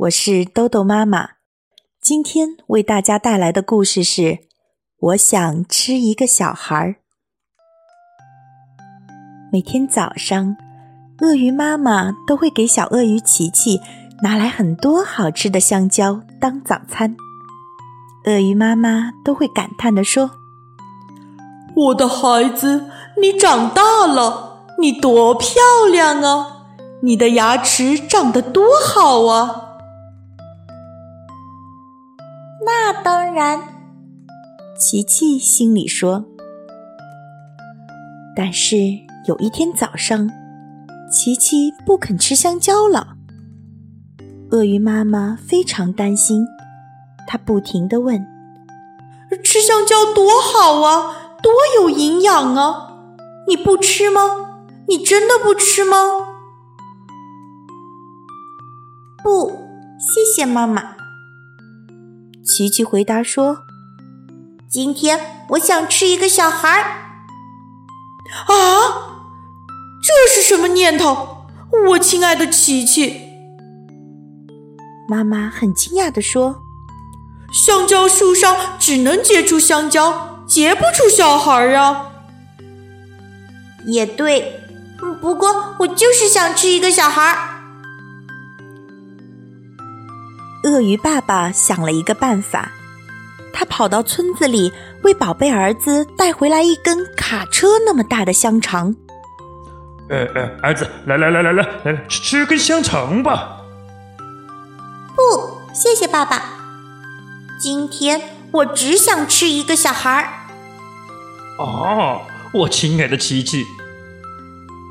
我是豆豆妈妈。今天为大家带来的故事是《我想吃一个小孩儿》。每天早上，鳄鱼妈妈都会给小鳄鱼琪琪拿来很多好吃的香蕉当早餐。鳄鱼妈妈都会感叹地说：“我的孩子，你长大了，你多漂亮啊！”你的牙齿长得多好啊！那当然，琪琪心里说。但是有一天早上，琪琪不肯吃香蕉了。鳄鱼妈妈非常担心，她不停的问：“吃香蕉多好啊，多有营养啊！你不吃吗？你真的不吃吗？”不，谢谢妈妈。琪琪回答说：“今天我想吃一个小孩儿。”啊，这是什么念头？我亲爱的琪琪，妈妈很惊讶地说：“香蕉树上只能结出香蕉，结不出小孩儿啊。”也对，不过我就是想吃一个小孩儿。鳄鱼爸爸想了一个办法，他跑到村子里为宝贝儿子带回来一根卡车那么大的香肠。呃呃，儿子，来来来来来来，吃吃根香肠吧。不，谢谢爸爸。今天我只想吃一个小孩儿。哦，我亲爱的琪琪，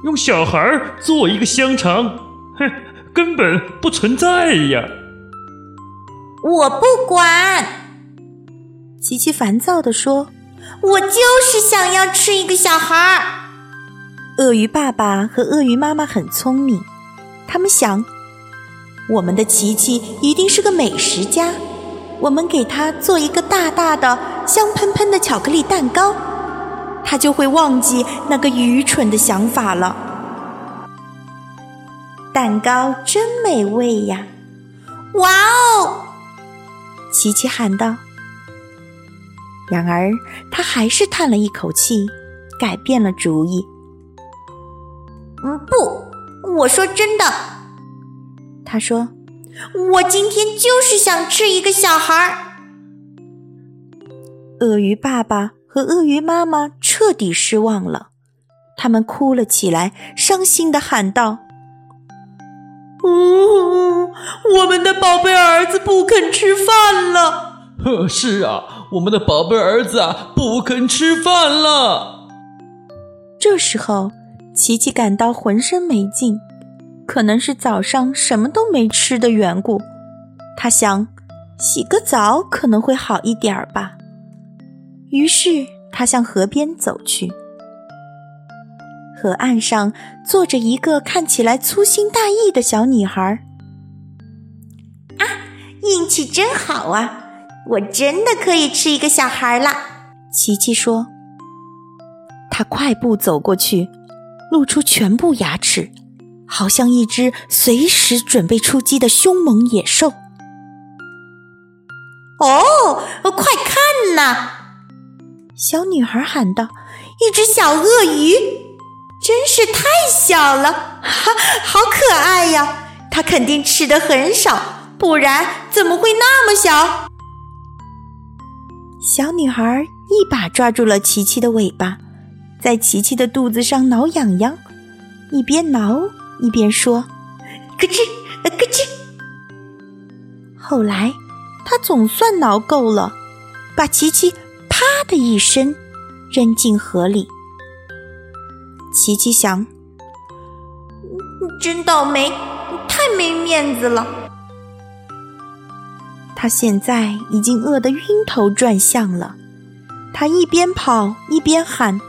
用小孩儿做一个香肠，哼，根本不存在呀。我不管，琪琪烦躁地说：“我就是想要吃一个小孩儿。”鳄鱼爸爸和鳄鱼妈妈很聪明，他们想，我们的琪琪一定是个美食家，我们给他做一个大大的、香喷喷的巧克力蛋糕，他就会忘记那个愚蠢的想法了。蛋糕真美味呀！哇哦！琪琪喊道。然而，他还是叹了一口气，改变了主意。嗯，不，我说真的。他说：“我今天就是想吃一个小孩儿。”鳄鱼爸爸和鳄鱼妈妈彻底失望了，他们哭了起来，伤心的喊道。呜，我们的宝贝儿子不肯吃饭了。呵，是啊，我们的宝贝儿子啊，不肯吃饭了。这时候，琪琪感到浑身没劲，可能是早上什么都没吃的缘故。他想，洗个澡可能会好一点儿吧。于是，他向河边走去。河岸上坐着一个看起来粗心大意的小女孩。啊，运气真好啊！我真的可以吃一个小孩了。琪琪说。他快步走过去，露出全部牙齿，好像一只随时准备出击的凶猛野兽。哦，快看呐！小女孩喊道：“一只小鳄鱼。”真是太小了，哈，好可爱呀！它肯定吃的很少，不然怎么会那么小？小女孩一把抓住了琪琪的尾巴，在琪琪的肚子上挠痒痒，一边挠一边说：“咯吱，咯吱。”后来，她总算挠够了，把琪琪啪的一声扔进河里。琪琪想：“真倒霉，太没面子了。”他现在已经饿得晕头转向了。他一边跑一边喊：“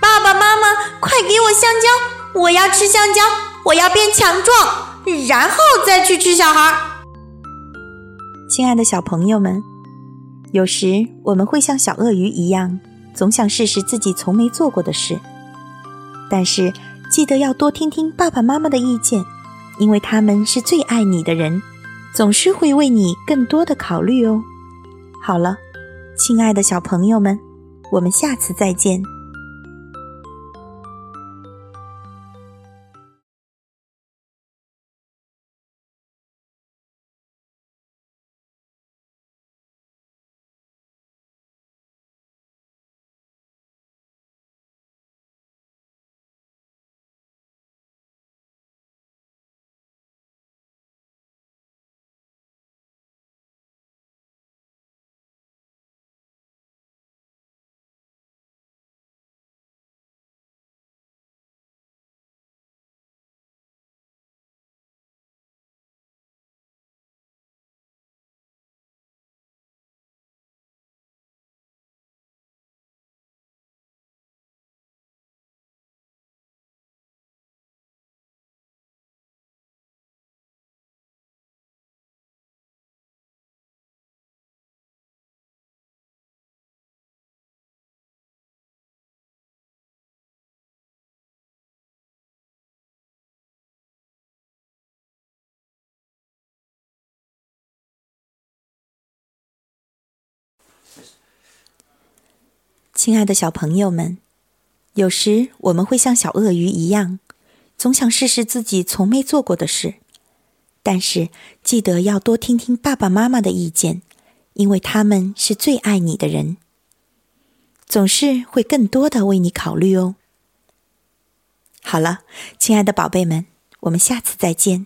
爸爸妈妈，快给我香蕉！我要吃香蕉！我要变强壮，然后再去吃小孩。”亲爱的小朋友们，有时我们会像小鳄鱼一样，总想试试自己从没做过的事，但是记得要多听听爸爸妈妈的意见，因为他们是最爱你的人。总是会为你更多的考虑哦。好了，亲爱的小朋友们，我们下次再见。亲爱的小朋友们，有时我们会像小鳄鱼一样，总想试试自己从没做过的事，但是记得要多听听爸爸妈妈的意见，因为他们是最爱你的人，总是会更多的为你考虑哦。好了，亲爱的宝贝们，我们下次再见。